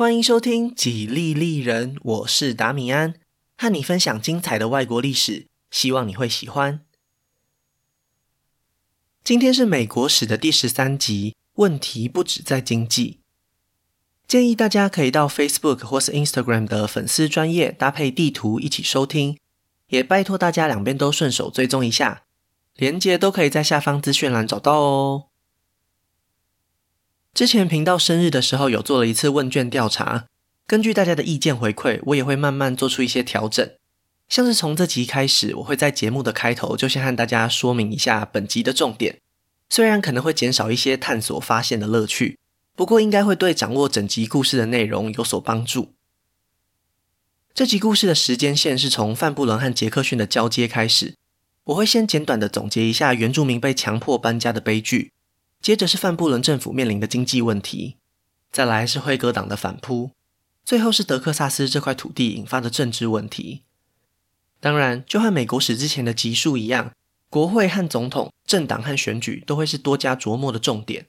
欢迎收听《几利利人》，我是达米安，和你分享精彩的外国历史，希望你会喜欢。今天是美国史的第十三集，问题不止在经济。建议大家可以到 Facebook 或是 Instagram 的粉丝专页搭配地图一起收听，也拜托大家两边都顺手追踪一下，连接都可以在下方资讯栏找到哦。之前频道生日的时候有做了一次问卷调查，根据大家的意见回馈，我也会慢慢做出一些调整。像是从这集开始，我会在节目的开头就先和大家说明一下本集的重点，虽然可能会减少一些探索发现的乐趣，不过应该会对掌握整集故事的内容有所帮助。这集故事的时间线是从范布伦和杰克逊的交接开始，我会先简短的总结一下原住民被强迫搬家的悲剧。接着是范布伦政府面临的经济问题，再来是辉格党的反扑，最后是德克萨斯这块土地引发的政治问题。当然，就和美国史之前的集数一样，国会和总统、政党和选举都会是多加琢磨的重点。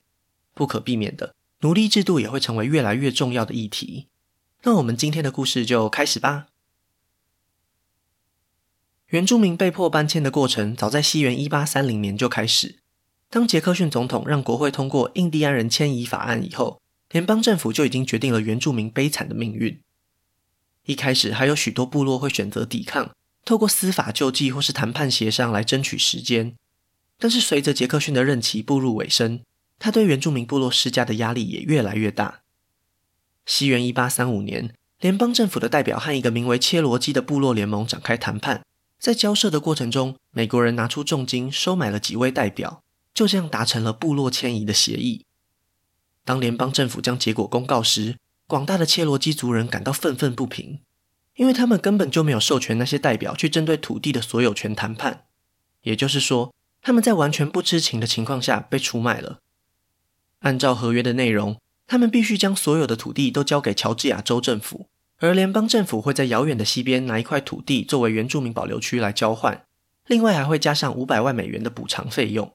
不可避免的，奴隶制度也会成为越来越重要的议题。那我们今天的故事就开始吧。原住民被迫搬迁的过程，早在西元一八三零年就开始。当杰克逊总统让国会通过印第安人迁移法案以后，联邦政府就已经决定了原住民悲惨的命运。一开始还有许多部落会选择抵抗，透过司法救济或是谈判协商来争取时间。但是随着杰克逊的任期步入尾声，他对原住民部落施加的压力也越来越大。西元一八三五年，联邦政府的代表和一个名为切罗基的部落联盟展开谈判，在交涉的过程中，美国人拿出重金收买了几位代表。就这样达成了部落迁移的协议。当联邦政府将结果公告时，广大的切罗基族人感到愤愤不平，因为他们根本就没有授权那些代表去针对土地的所有权谈判。也就是说，他们在完全不知情的情况下被出卖了。按照合约的内容，他们必须将所有的土地都交给乔治亚州政府，而联邦政府会在遥远的西边拿一块土地作为原住民保留区来交换，另外还会加上五百万美元的补偿费用。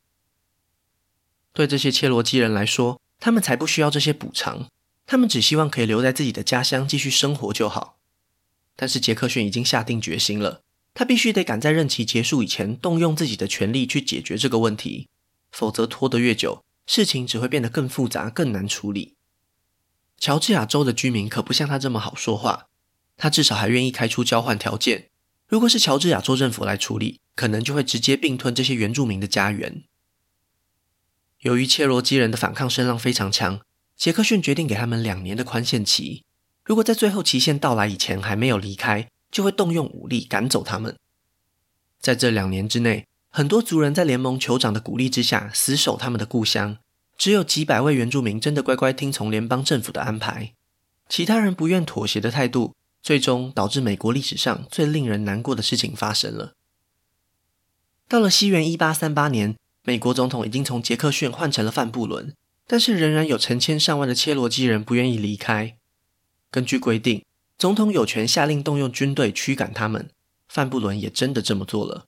对这些切罗基人来说，他们才不需要这些补偿，他们只希望可以留在自己的家乡继续生活就好。但是杰克逊已经下定决心了，他必须得赶在任期结束以前动用自己的权力去解决这个问题，否则拖得越久，事情只会变得更复杂、更难处理。乔治亚州的居民可不像他这么好说话，他至少还愿意开出交换条件。如果是乔治亚州政府来处理，可能就会直接并吞这些原住民的家园。由于切罗基人的反抗声浪非常强，杰克逊决定给他们两年的宽限期。如果在最后期限到来以前还没有离开，就会动用武力赶走他们。在这两年之内，很多族人在联盟酋长的鼓励之下死守他们的故乡，只有几百位原住民真的乖乖听从联邦政府的安排。其他人不愿妥协的态度，最终导致美国历史上最令人难过的事情发生了。到了西元一八三八年。美国总统已经从杰克逊换成了范布伦，但是仍然有成千上万的切罗基人不愿意离开。根据规定，总统有权下令动用军队驱赶他们。范布伦也真的这么做了。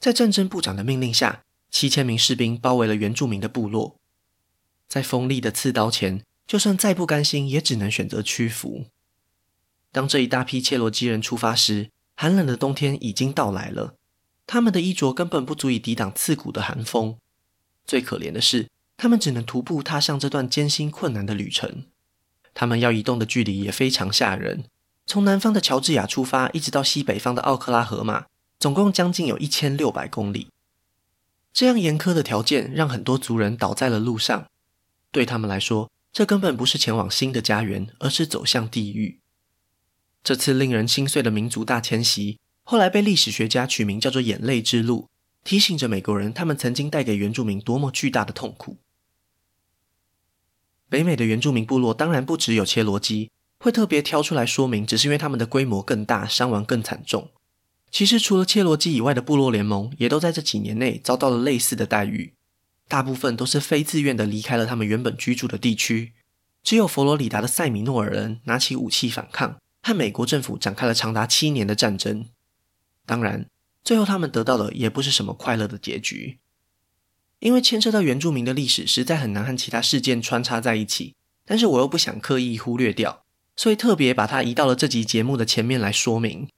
在战争部长的命令下，七千名士兵包围了原住民的部落。在锋利的刺刀前，就算再不甘心，也只能选择屈服。当这一大批切罗基人出发时，寒冷的冬天已经到来了。他们的衣着根本不足以抵挡刺骨的寒风。最可怜的是，他们只能徒步踏上这段艰辛困难的旅程。他们要移动的距离也非常吓人，从南方的乔治亚出发，一直到西北方的奥克拉荷马，总共将近有一千六百公里。这样严苛的条件让很多族人倒在了路上。对他们来说，这根本不是前往新的家园，而是走向地狱。这次令人心碎的民族大迁徙。后来被历史学家取名叫做“眼泪之路”，提醒着美国人，他们曾经带给原住民多么巨大的痛苦。北美的原住民部落当然不只有切罗基，会特别挑出来说明，只是因为他们的规模更大，伤亡更惨重。其实除了切罗基以外的部落联盟，也都在这几年内遭到了类似的待遇。大部分都是非自愿的离开了他们原本居住的地区，只有佛罗里达的塞米诺尔人拿起武器反抗，和美国政府展开了长达七年的战争。当然，最后他们得到的也不是什么快乐的结局，因为牵涉到原住民的历史，实在很难和其他事件穿插在一起。但是我又不想刻意忽略掉，所以特别把它移到了这集节目的前面来说明。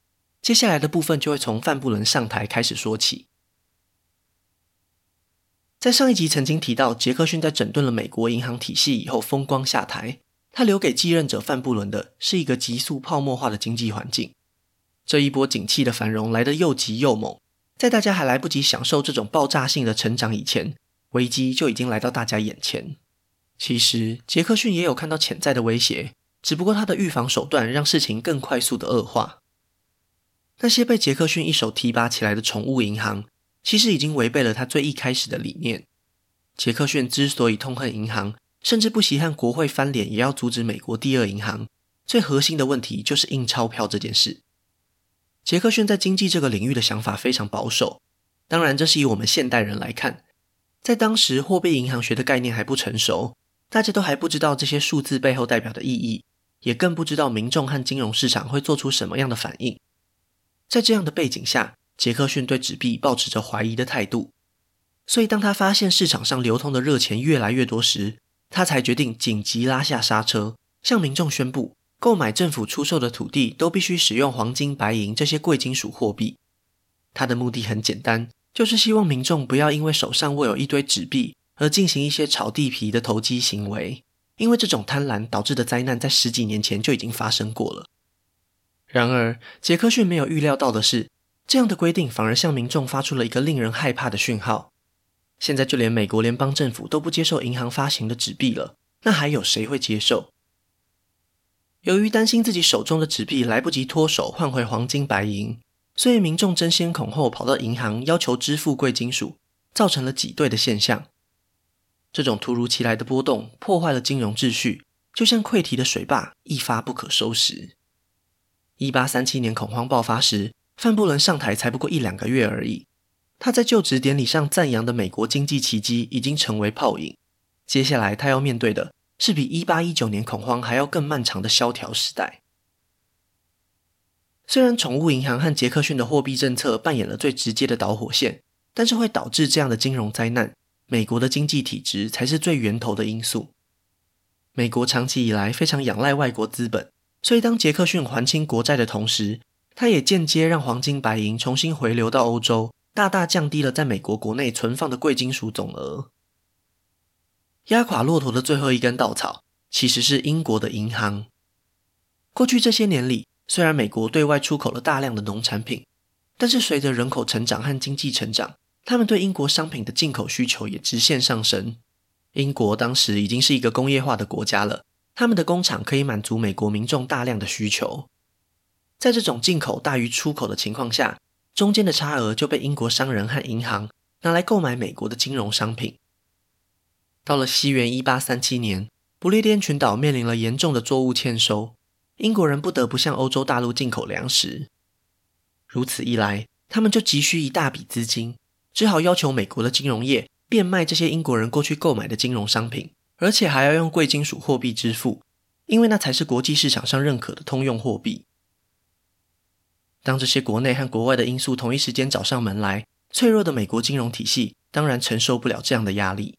接下来的部分就会从范布伦上台开始说起。在上一集曾经提到，杰克逊在整顿了美国银行体系以后风光下台，他留给继任者范布伦的是一个急速泡沫化的经济环境。这一波景气的繁荣来得又急又猛，在大家还来不及享受这种爆炸性的成长以前，危机就已经来到大家眼前。其实，杰克逊也有看到潜在的威胁，只不过他的预防手段让事情更快速的恶化。那些被杰克逊一手提拔起来的宠物银行，其实已经违背了他最一开始的理念。杰克逊之所以痛恨银行，甚至不惜和国会翻脸，也要阻止美国第二银行，最核心的问题就是印钞票这件事。杰克逊在经济这个领域的想法非常保守，当然这是以我们现代人来看，在当时货币银行学的概念还不成熟，大家都还不知道这些数字背后代表的意义，也更不知道民众和金融市场会做出什么样的反应。在这样的背景下，杰克逊对纸币抱持着怀疑的态度，所以当他发现市场上流通的热钱越来越多时，他才决定紧急拉下刹车，向民众宣布。购买政府出售的土地都必须使用黄金、白银这些贵金属货币。他的目的很简单，就是希望民众不要因为手上握有一堆纸币而进行一些炒地皮的投机行为，因为这种贪婪导致的灾难在十几年前就已经发生过了。然而，杰克逊没有预料到的是，这样的规定反而向民众发出了一个令人害怕的讯号。现在就连美国联邦政府都不接受银行发行的纸币了，那还有谁会接受？由于担心自己手中的纸币来不及脱手换回黄金白银，所以民众争先恐后跑到银行要求支付贵金属，造成了挤兑的现象。这种突如其来的波动破坏了金融秩序，就像溃堤的水坝，一发不可收拾。一八三七年恐慌爆发时，范布伦上台才不过一两个月而已。他在就职典礼上赞扬的美国经济奇迹已经成为泡影。接下来他要面对的，是比一八一九年恐慌还要更漫长的萧条时代。虽然宠物银行和杰克逊的货币政策扮演了最直接的导火线，但是会导致这样的金融灾难，美国的经济体制才是最源头的因素。美国长期以来非常仰赖外国资本，所以当杰克逊还清国债的同时，他也间接让黄金白银重新回流到欧洲，大大降低了在美国国内存放的贵金属总额。压垮骆驼的最后一根稻草，其实是英国的银行。过去这些年里，虽然美国对外出口了大量的农产品，但是随着人口成长和经济成长，他们对英国商品的进口需求也直线上升。英国当时已经是一个工业化的国家了，他们的工厂可以满足美国民众大量的需求。在这种进口大于出口的情况下，中间的差额就被英国商人和银行拿来购买美国的金融商品。到了西元一八三七年，不列颠群岛面临了严重的作物欠收，英国人不得不向欧洲大陆进口粮食。如此一来，他们就急需一大笔资金，只好要求美国的金融业变卖这些英国人过去购买的金融商品，而且还要用贵金属货币支付，因为那才是国际市场上认可的通用货币。当这些国内和国外的因素同一时间找上门来，脆弱的美国金融体系当然承受不了这样的压力。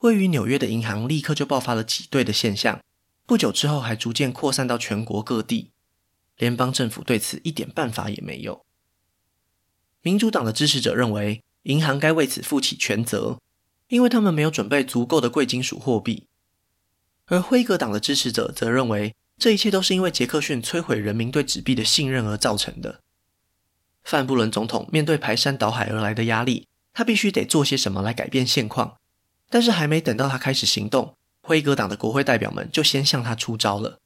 位于纽约的银行立刻就爆发了挤兑的现象，不久之后还逐渐扩散到全国各地。联邦政府对此一点办法也没有。民主党的支持者认为，银行该为此负起全责，因为他们没有准备足够的贵金属货币。而辉格党的支持者则认为，这一切都是因为杰克逊摧毁人民对纸币的信任而造成的。范布伦总统面对排山倒海而来的压力，他必须得做些什么来改变现况。但是还没等到他开始行动，辉格党的国会代表们就先向他出招了。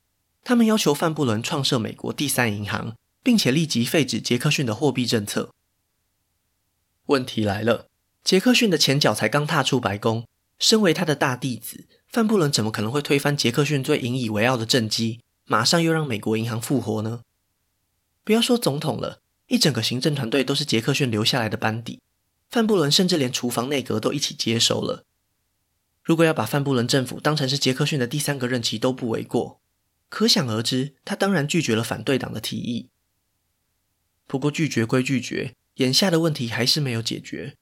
他们要求范布伦创设美国第三银行，并且立即废止杰克逊的货币政策。问题来了，杰克逊的前脚才刚踏出白宫，身为他的大弟子，范布伦怎么可能会推翻杰克逊最引以为傲的政绩，马上又让美国银行复活呢？不要说总统了，一整个行政团队都是杰克逊留下来的班底，范布伦甚至连厨房内阁都一起接手了。如果要把范布伦政府当成是杰克逊的第三个任期都不为过，可想而知，他当然拒绝了反对党的提议。不过拒绝归拒绝，眼下的问题还是没有解决。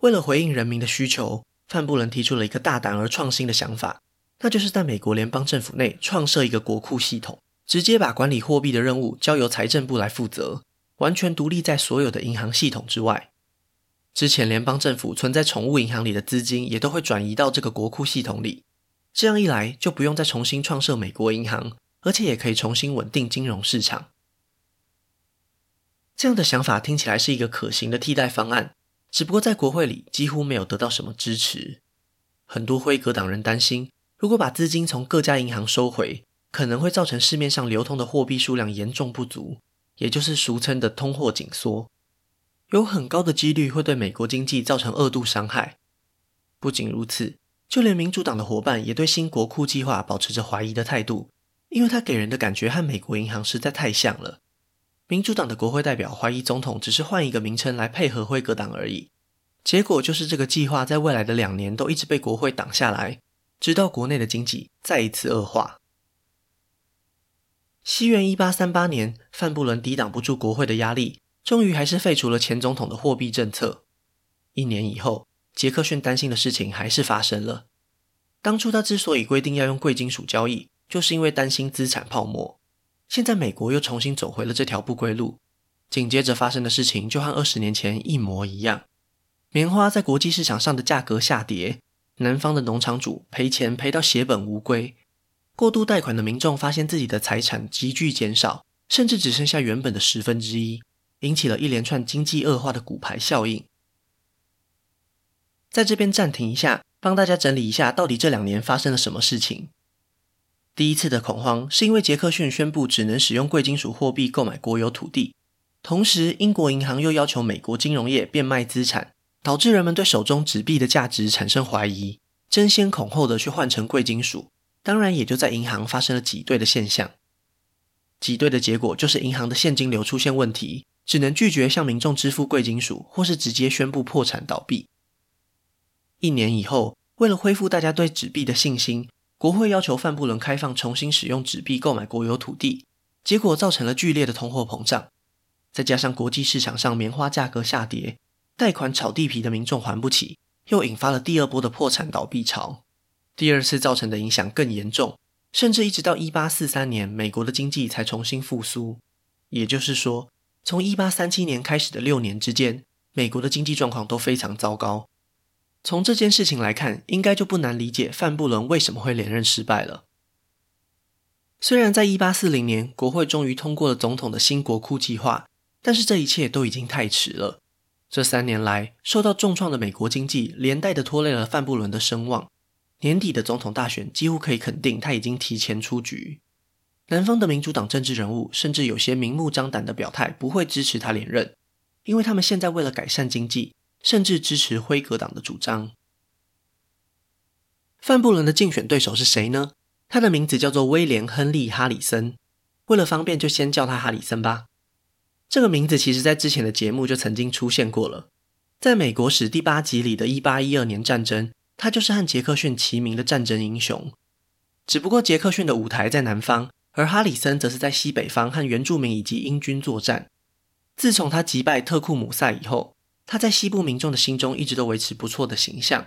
为了回应人民的需求，范布伦提出了一个大胆而创新的想法，那就是在美国联邦政府内创设一个国库系统，直接把管理货币的任务交由财政部来负责，完全独立在所有的银行系统之外。之前联邦政府存在宠物银行里的资金，也都会转移到这个国库系统里。这样一来，就不用再重新创设美国银行，而且也可以重新稳定金融市场。这样的想法听起来是一个可行的替代方案，只不过在国会里几乎没有得到什么支持。很多辉格党人担心，如果把资金从各家银行收回，可能会造成市面上流通的货币数量严重不足，也就是俗称的通货紧缩，有很高的几率会对美国经济造成二度伤害。不仅如此，就连民主党的伙伴也对新国库计划保持着怀疑的态度，因为它给人的感觉和美国银行实在太像了。民主党的国会代表怀疑总统只是换一个名称来配合辉格党而已，结果就是这个计划在未来的两年都一直被国会挡下来，直到国内的经济再一次恶化。西元一八三八年，范布伦抵挡不住国会的压力，终于还是废除了前总统的货币政策。一年以后，杰克逊担心的事情还是发生了。当初他之所以规定要用贵金属交易，就是因为担心资产泡沫。现在美国又重新走回了这条不归路。紧接着发生的事情就和二十年前一模一样：棉花在国际市场上的价格下跌，南方的农场主赔钱赔到血本无归。过度贷款的民众发现自己的财产急剧减少，甚至只剩下原本的十分之一，引起了一连串经济恶化的骨牌效应。在这边暂停一下，帮大家整理一下，到底这两年发生了什么事情。第一次的恐慌是因为杰克逊宣布只能使用贵金属货币购买国有土地，同时英国银行又要求美国金融业变卖资产，导致人们对手中纸币的价值产生怀疑，争先恐后的去换成贵金属。当然，也就在银行发生了挤兑的现象。挤兑的结果就是银行的现金流出现问题，只能拒绝向民众支付贵金属，或是直接宣布破产倒闭。一年以后，为了恢复大家对纸币的信心，国会要求范布伦开放重新使用纸币购买国有土地，结果造成了剧烈的通货膨胀。再加上国际市场上棉花价格下跌，贷款炒地皮的民众还不起，又引发了第二波的破产倒闭潮。第二次造成的影响更严重，甚至一直到一八四三年，美国的经济才重新复苏。也就是说，从一八三七年开始的六年之间，美国的经济状况都非常糟糕。从这件事情来看，应该就不难理解范布伦为什么会连任失败了。虽然在一八四零年，国会终于通过了总统的新国库计划，但是这一切都已经太迟了。这三年来，受到重创的美国经济，连带的拖累了范布伦的声望。年底的总统大选几乎可以肯定，他已经提前出局。南方的民主党政治人物甚至有些明目张胆的表态，不会支持他连任，因为他们现在为了改善经济，甚至支持辉格党的主张。范布伦的竞选对手是谁呢？他的名字叫做威廉·亨利·哈里森。为了方便，就先叫他哈里森吧。这个名字其实在之前的节目就曾经出现过了，在美国史第八集里的一八一二年战争。他就是和杰克逊齐名的战争英雄，只不过杰克逊的舞台在南方，而哈里森则是在西北方和原住民以及英军作战。自从他击败特库姆塞以后，他在西部民众的心中一直都维持不错的形象。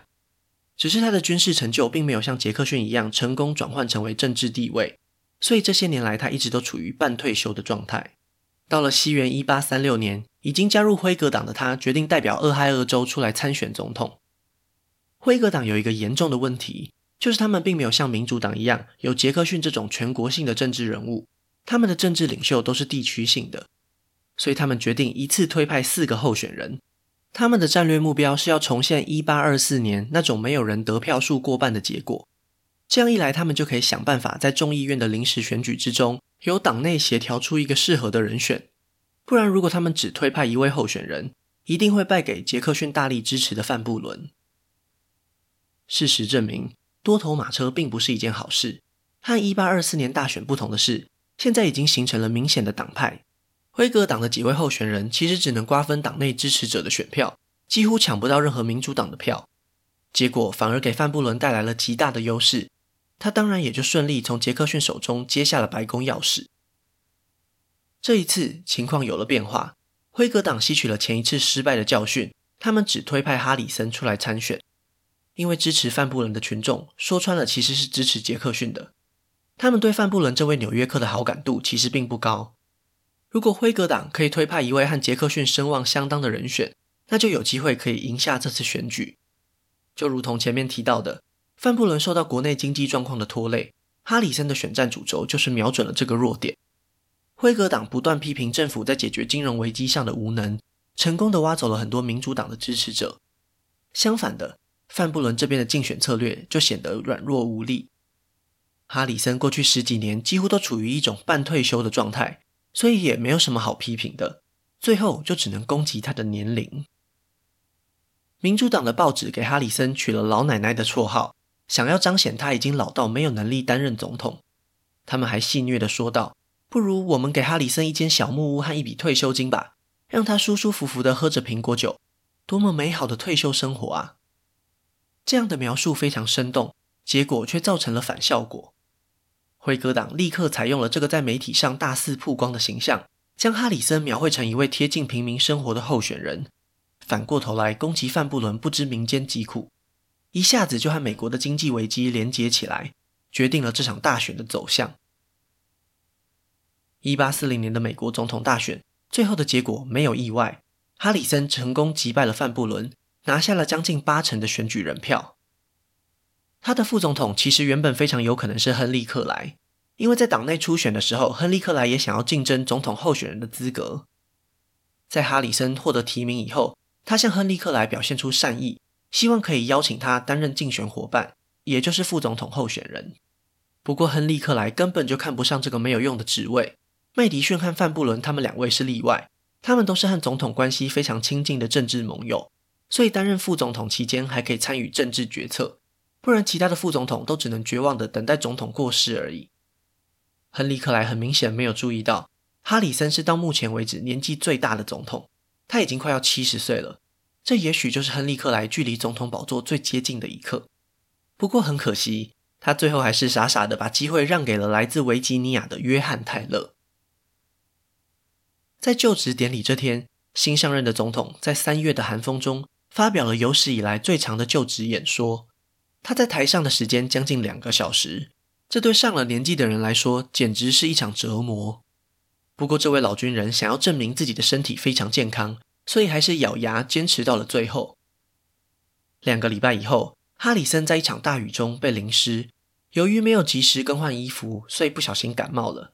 只是他的军事成就并没有像杰克逊一样成功转换成为政治地位，所以这些年来他一直都处于半退休的状态。到了西元一八三六年，已经加入辉格党的他决定代表俄亥俄州出来参选总统。辉格党有一个严重的问题，就是他们并没有像民主党一样有杰克逊这种全国性的政治人物，他们的政治领袖都是地区性的，所以他们决定一次推派四个候选人。他们的战略目标是要重现1824年那种没有人得票数过半的结果。这样一来，他们就可以想办法在众议院的临时选举之中，由党内协调出一个适合的人选。不然，如果他们只推派一位候选人，一定会败给杰克逊大力支持的范布伦。事实证明，多头马车并不是一件好事。和1824年大选不同的是，现在已经形成了明显的党派。辉格党的几位候选人其实只能瓜分党内支持者的选票，几乎抢不到任何民主党的票。结果反而给范布伦带来了极大的优势，他当然也就顺利从杰克逊手中接下了白宫钥匙。这一次情况有了变化，辉格党吸取了前一次失败的教训，他们只推派哈里森出来参选。因为支持范布伦的群众说穿了其实是支持杰克逊的，他们对范布伦这位纽约客的好感度其实并不高。如果辉格党可以推派一位和杰克逊声望相当的人选，那就有机会可以赢下这次选举。就如同前面提到的，范布伦受到国内经济状况的拖累，哈里森的选战主轴就是瞄准了这个弱点。辉格党不断批评政府在解决金融危机上的无能，成功地挖走了很多民主党的支持者。相反的，范布伦这边的竞选策略就显得软弱无力。哈里森过去十几年几乎都处于一种半退休的状态，所以也没有什么好批评的。最后就只能攻击他的年龄。民主党的报纸给哈里森取了“老奶奶”的绰号，想要彰显他已经老到没有能力担任总统。他们还戏谑地说道：“不如我们给哈里森一间小木屋和一笔退休金吧，让他舒舒服服地喝着苹果酒，多么美好的退休生活啊！”这样的描述非常生动，结果却造成了反效果。辉格党立刻采用了这个在媒体上大肆曝光的形象，将哈里森描绘成一位贴近平民生活的候选人。反过头来攻击范布伦不知民间疾苦，一下子就和美国的经济危机连接起来，决定了这场大选的走向。一八四零年的美国总统大选，最后的结果没有意外，哈里森成功击败了范布伦，拿下了将近八成的选举人票。他的副总统其实原本非常有可能是亨利·克莱，因为在党内初选的时候，亨利·克莱也想要竞争总统候选人的资格。在哈里森获得提名以后，他向亨利·克莱表现出善意，希望可以邀请他担任竞选伙伴，也就是副总统候选人。不过，亨利·克莱根本就看不上这个没有用的职位。麦迪逊和范布伦他们两位是例外，他们都是和总统关系非常亲近的政治盟友，所以担任副总统期间还可以参与政治决策。不然，其他的副总统都只能绝望地等待总统过世而已。亨利·克莱很明显没有注意到，哈里森是到目前为止年纪最大的总统。他已经快要七十岁了，这也许就是亨利·克莱距离总统宝座最接近的一刻。不过很可惜，他最后还是傻傻的把机会让给了来自维吉尼亚的约翰·泰勒。在就职典礼这天，新上任的总统在三月的寒风中发表了有史以来最长的就职演说。他在台上的时间将近两个小时，这对上了年纪的人来说简直是一场折磨。不过，这位老军人想要证明自己的身体非常健康，所以还是咬牙坚持到了最后。两个礼拜以后，哈里森在一场大雨中被淋湿，由于没有及时更换衣服，所以不小心感冒了。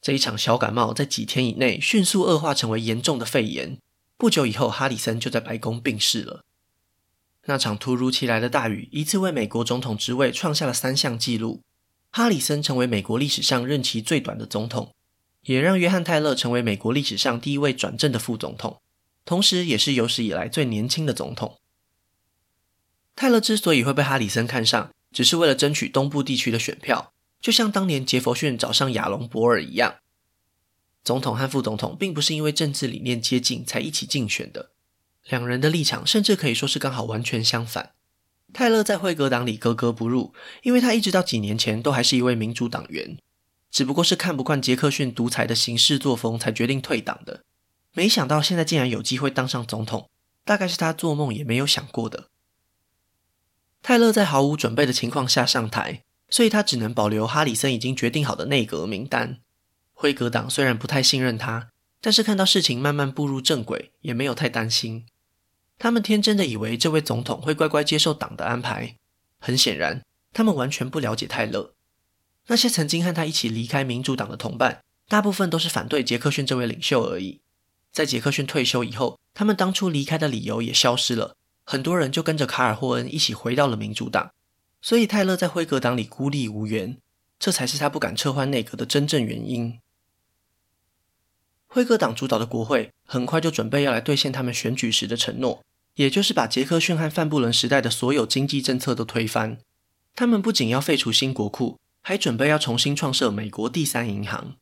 这一场小感冒在几天以内迅速恶化成为严重的肺炎。不久以后，哈里森就在白宫病逝了。那场突如其来的大雨，一次为美国总统职位创下了三项纪录。哈里森成为美国历史上任期最短的总统。也让约翰·泰勒成为美国历史上第一位转正的副总统，同时也是有史以来最年轻的总统。泰勒之所以会被哈里森看上，只是为了争取东部地区的选票，就像当年杰佛逊找上亚龙·博尔一样。总统和副总统并不是因为政治理念接近才一起竞选的，两人的立场甚至可以说是刚好完全相反。泰勒在辉格党里格格不入，因为他一直到几年前都还是一位民主党员。只不过是看不惯杰克逊独裁的行事作风，才决定退党的。没想到现在竟然有机会当上总统，大概是他做梦也没有想过的。泰勒在毫无准备的情况下上台，所以他只能保留哈里森已经决定好的内阁名单。辉格党虽然不太信任他，但是看到事情慢慢步入正轨，也没有太担心。他们天真的以为这位总统会乖乖接受党的安排。很显然，他们完全不了解泰勒。那些曾经和他一起离开民主党的同伴，大部分都是反对杰克逊这位领袖而已。在杰克逊退休以后，他们当初离开的理由也消失了，很多人就跟着卡尔霍恩一起回到了民主党。所以泰勒在辉格党里孤立无援，这才是他不敢撤换内阁的真正原因。辉格党主导的国会很快就准备要来兑现他们选举时的承诺，也就是把杰克逊和范布伦时代的所有经济政策都推翻。他们不仅要废除新国库。还准备要重新创设美国第三银行。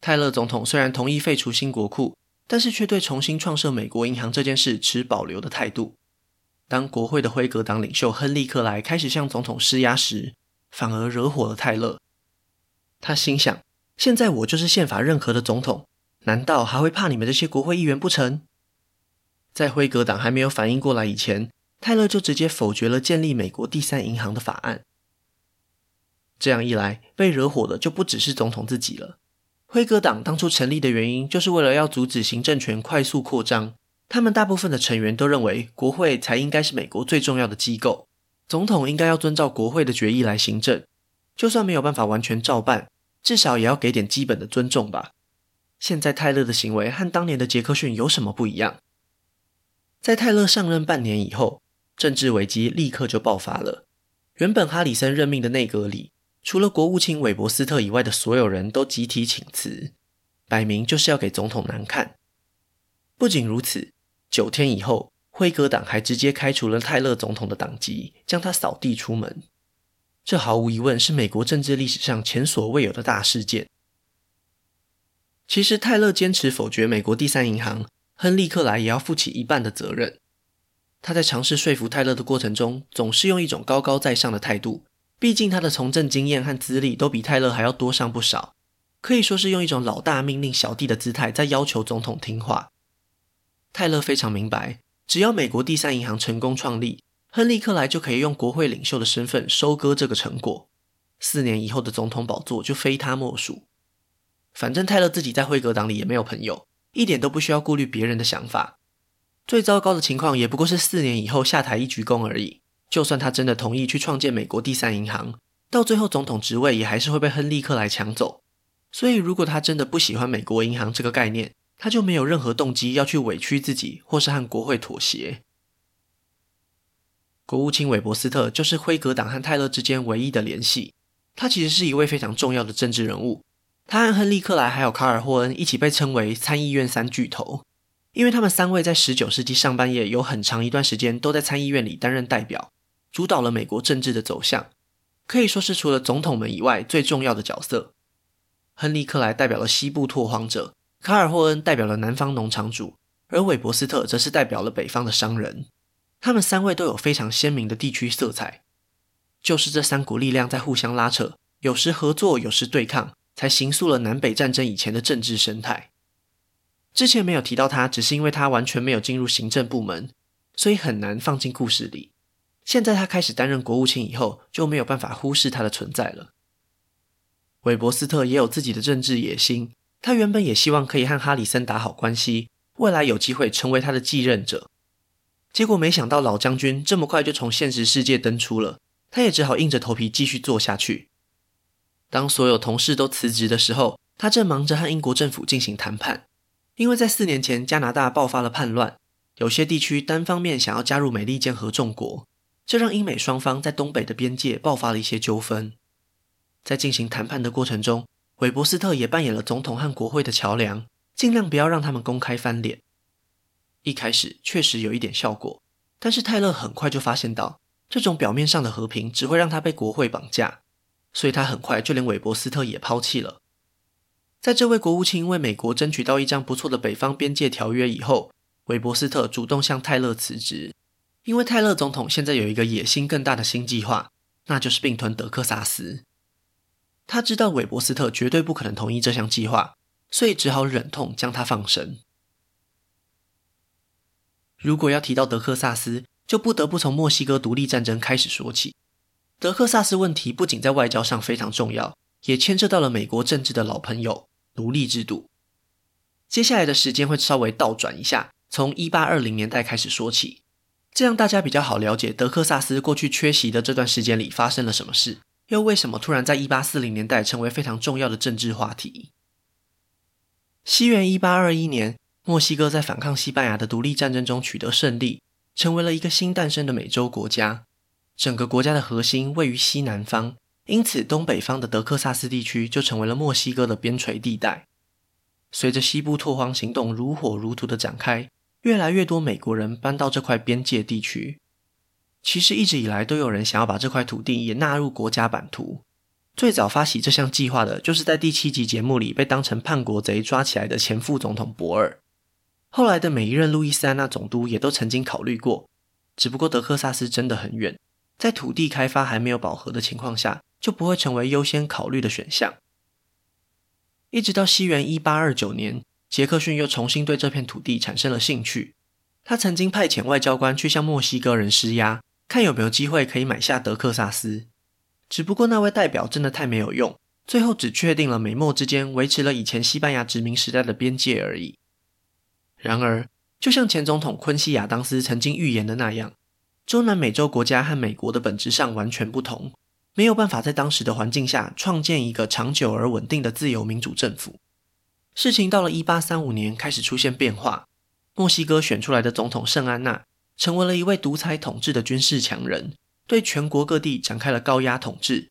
泰勒总统虽然同意废除新国库，但是却对重新创设美国银行这件事持保留的态度。当国会的辉格党领袖亨利·克莱开始向总统施压时，反而惹火了泰勒。他心想：现在我就是宪法认可的总统，难道还会怕你们这些国会议员不成？在辉格党还没有反应过来以前，泰勒就直接否决了建立美国第三银行的法案。这样一来，被惹火的就不只是总统自己了。辉格党当初成立的原因，就是为了要阻止行政权快速扩张。他们大部分的成员都认为，国会才应该是美国最重要的机构，总统应该要遵照国会的决议来行政，就算没有办法完全照办，至少也要给点基本的尊重吧。现在泰勒的行为和当年的杰克逊有什么不一样？在泰勒上任半年以后，政治危机立刻就爆发了。原本哈里森任命的内阁里，除了国务卿韦伯斯特以外的所有人都集体请辞，摆明就是要给总统难看。不仅如此，九天以后，辉格党还直接开除了泰勒总统的党籍，将他扫地出门。这毫无疑问是美国政治历史上前所未有的大事件。其实，泰勒坚持否决美国第三银行，亨利·克莱也要负起一半的责任。他在尝试说服泰勒的过程中，总是用一种高高在上的态度。毕竟他的从政经验和资历都比泰勒还要多上不少，可以说是用一种老大命令小弟的姿态在要求总统听话。泰勒非常明白，只要美国第三银行成功创立，亨利·克莱就可以用国会领袖的身份收割这个成果，四年以后的总统宝座就非他莫属。反正泰勒自己在辉格党里也没有朋友，一点都不需要顾虑别人的想法。最糟糕的情况也不过是四年以后下台一鞠躬而已。就算他真的同意去创建美国第三银行，到最后总统职位也还是会被亨利·克莱抢走。所以，如果他真的不喜欢美国银行这个概念，他就没有任何动机要去委屈自己，或是和国会妥协。国务卿韦伯斯特就是辉格党和泰勒之间唯一的联系。他其实是一位非常重要的政治人物。他和亨利·克莱还有卡尔·霍恩一起被称为参议院三巨头，因为他们三位在19世纪上半叶有很长一段时间都在参议院里担任代表。主导了美国政治的走向，可以说是除了总统们以外最重要的角色。亨利·克莱代表了西部拓荒者，卡尔·霍恩代表了南方农场主，而韦伯斯特则是代表了北方的商人。他们三位都有非常鲜明的地区色彩，就是这三股力量在互相拉扯，有时合作，有时对抗，才形塑了南北战争以前的政治生态。之前没有提到他，只是因为他完全没有进入行政部门，所以很难放进故事里。现在他开始担任国务卿以后，就没有办法忽视他的存在了。韦伯斯特也有自己的政治野心，他原本也希望可以和哈里森打好关系，未来有机会成为他的继任者。结果没想到老将军这么快就从现实世界登出了，他也只好硬着头皮继续做下去。当所有同事都辞职的时候，他正忙着和英国政府进行谈判，因为在四年前加拿大爆发了叛乱，有些地区单方面想要加入美利坚合众国。这让英美双方在东北的边界爆发了一些纠纷。在进行谈判的过程中，韦伯斯特也扮演了总统和国会的桥梁，尽量不要让他们公开翻脸。一开始确实有一点效果，但是泰勒很快就发现到，这种表面上的和平只会让他被国会绑架，所以他很快就连韦伯斯特也抛弃了。在这位国务卿为美国争取到一张不错的北方边界条约以后，韦伯斯特主动向泰勒辞职。因为泰勒总统现在有一个野心更大的新计划，那就是并吞德克萨斯。他知道韦伯斯特绝对不可能同意这项计划，所以只好忍痛将他放生。如果要提到德克萨斯，就不得不从墨西哥独立战争开始说起。德克萨斯问题不仅在外交上非常重要，也牵涉到了美国政治的老朋友——奴隶制度。接下来的时间会稍微倒转一下，从一八二零年代开始说起。这样大家比较好了解德克萨斯过去缺席的这段时间里发生了什么事，又为什么突然在1840年代成为非常重要的政治话题。西元1821年，墨西哥在反抗西班牙的独立战争中取得胜利，成为了一个新诞生的美洲国家。整个国家的核心位于西南方，因此东北方的德克萨斯地区就成为了墨西哥的边陲地带。随着西部拓荒行动如火如荼的展开。越来越多美国人搬到这块边界地区。其实一直以来都有人想要把这块土地也纳入国家版图。最早发起这项计划的，就是在第七集节目里被当成叛国贼抓起来的前副总统博尔。后来的每一任路易斯安那总督也都曾经考虑过，只不过德克萨斯真的很远，在土地开发还没有饱和的情况下，就不会成为优先考虑的选项。一直到西元一八二九年。杰克逊又重新对这片土地产生了兴趣。他曾经派遣外交官去向墨西哥人施压，看有没有机会可以买下德克萨斯。只不过那位代表真的太没有用，最后只确定了美墨之间维持了以前西班牙殖民时代的边界而已。然而，就像前总统昆西亚当斯曾经预言的那样，中南美洲国家和美国的本质上完全不同，没有办法在当时的环境下创建一个长久而稳定的自由民主政府。事情到了一八三五年开始出现变化，墨西哥选出来的总统圣安娜成为了一位独裁统治的军事强人，对全国各地展开了高压统治。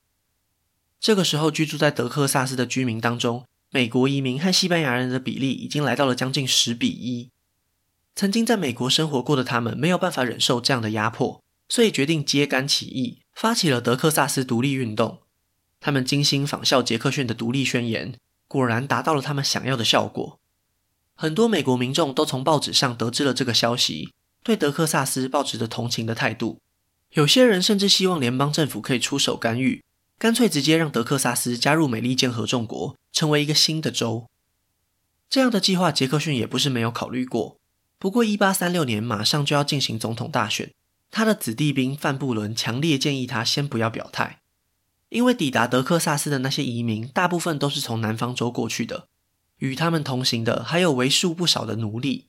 这个时候，居住在德克萨斯的居民当中，美国移民和西班牙人的比例已经来到了将近十比一。曾经在美国生活过的他们没有办法忍受这样的压迫，所以决定揭竿起义，发起了德克萨斯独立运动。他们精心仿效杰克逊的独立宣言，果然达到了他们想要的效果。很多美国民众都从报纸上得知了这个消息，对德克萨斯抱持着同情的态度。有些人甚至希望联邦政府可以出手干预，干脆直接让德克萨斯加入美利坚合众国，成为一个新的州。这样的计划，杰克逊也不是没有考虑过。不过，一八三六年马上就要进行总统大选，他的子弟兵范布伦强烈建议他先不要表态，因为抵达德克萨斯的那些移民大部分都是从南方州过去的，与他们同行的还有为数不少的奴隶。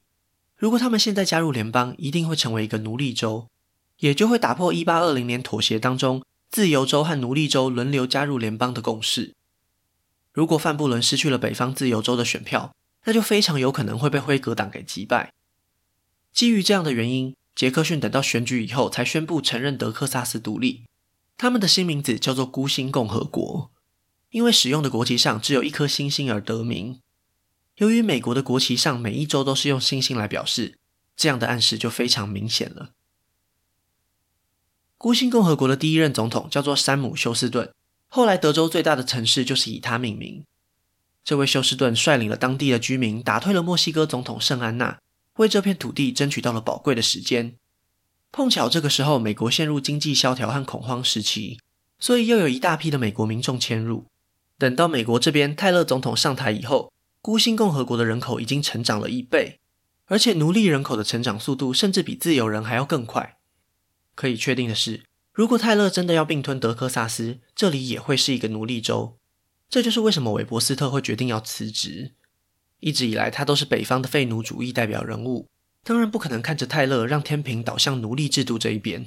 如果他们现在加入联邦，一定会成为一个奴隶州，也就会打破一八二零年妥协当中自由州和奴隶州轮流加入联邦的共识。如果范布伦失去了北方自由州的选票，那就非常有可能会被辉格党给击败。基于这样的原因，杰克逊等到选举以后才宣布承认德克萨斯独立。他们的新名字叫做孤星共和国，因为使用的国旗上只有一颗星星而得名。由于美国的国旗上每一州都是用星星来表示，这样的暗示就非常明显了。孤星共和国的第一任总统叫做山姆·休斯顿，后来德州最大的城市就是以他命名。这位休斯顿率领了当地的居民，打退了墨西哥总统圣安娜。为这片土地争取到了宝贵的时间。碰巧这个时候，美国陷入经济萧条和恐慌时期，所以又有一大批的美国民众迁入。等到美国这边泰勒总统上台以后，孤星共和国的人口已经成长了一倍，而且奴隶人口的成长速度甚至比自由人还要更快。可以确定的是，如果泰勒真的要并吞德克萨斯，这里也会是一个奴隶州。这就是为什么韦伯斯特会决定要辞职。一直以来，他都是北方的废奴主义代表人物，当然不可能看着泰勒让天平倒向奴隶制度这一边。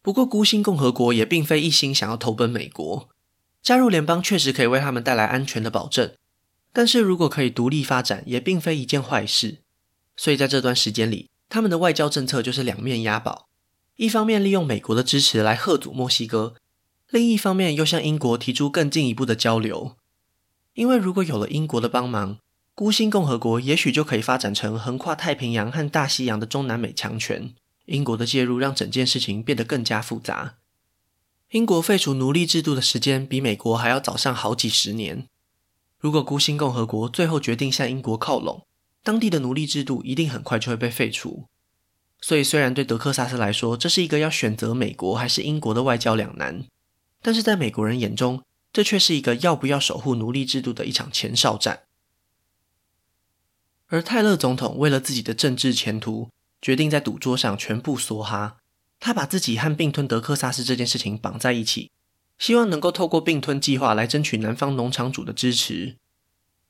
不过，孤星共和国也并非一心想要投奔美国，加入联邦确实可以为他们带来安全的保证，但是如果可以独立发展，也并非一件坏事。所以在这段时间里，他们的外交政策就是两面押宝：一方面利用美国的支持来吓阻墨西哥，另一方面又向英国提出更进一步的交流。因为如果有了英国的帮忙，孤星共和国也许就可以发展成横跨太平洋和大西洋的中南美强权。英国的介入让整件事情变得更加复杂。英国废除奴隶制度的时间比美国还要早上好几十年。如果孤星共和国最后决定向英国靠拢，当地的奴隶制度一定很快就会被废除。所以，虽然对德克萨斯来说，这是一个要选择美国还是英国的外交两难，但是在美国人眼中，这却是一个要不要守护奴隶制度的一场前哨战，而泰勒总统为了自己的政治前途，决定在赌桌上全部梭哈。他把自己和并吞德克萨斯这件事情绑在一起，希望能够透过并吞计划来争取南方农场主的支持。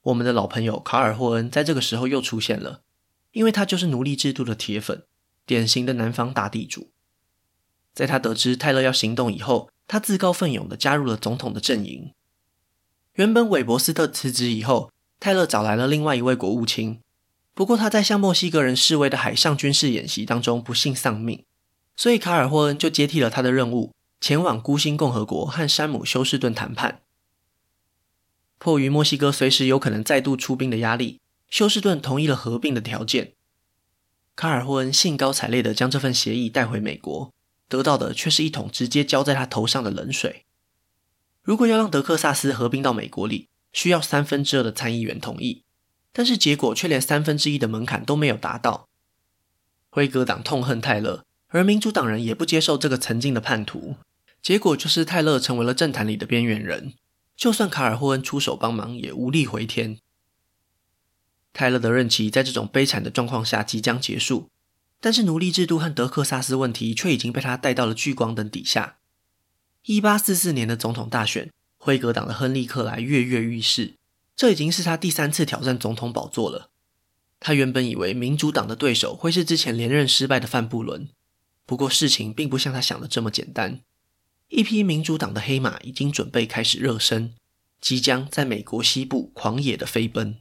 我们的老朋友卡尔霍恩在这个时候又出现了，因为他就是奴隶制度的铁粉，典型的南方大地主。在他得知泰勒要行动以后，他自告奋勇地加入了总统的阵营。原本韦伯斯特辞职以后，泰勒找来了另外一位国务卿。不过他在向墨西哥人示威的海上军事演习当中不幸丧命，所以卡尔霍恩就接替了他的任务，前往孤星共和国和山姆休斯顿谈判。迫于墨西哥随时有可能再度出兵的压力，休斯顿同意了合并的条件。卡尔霍恩兴高采烈地将这份协议带回美国。得到的却是一桶直接浇在他头上的冷水。如果要让德克萨斯合并到美国里，需要三分之二的参议员同意，但是结果却连三分之一的门槛都没有达到。辉格党痛恨泰勒，而民主党人也不接受这个曾经的叛徒。结果就是泰勒成为了政坛里的边缘人，就算卡尔霍恩出手帮忙，也无力回天。泰勒的任期在这种悲惨的状况下即将结束。但是奴隶制度和德克萨斯问题却已经被他带到了聚光灯底下。一八四四年的总统大选，辉格党的亨利·克莱跃跃欲试，这已经是他第三次挑战总统宝座了。他原本以为民主党的对手会是之前连任失败的范布伦，不过事情并不像他想的这么简单。一匹民主党的黑马已经准备开始热身，即将在美国西部狂野的飞奔。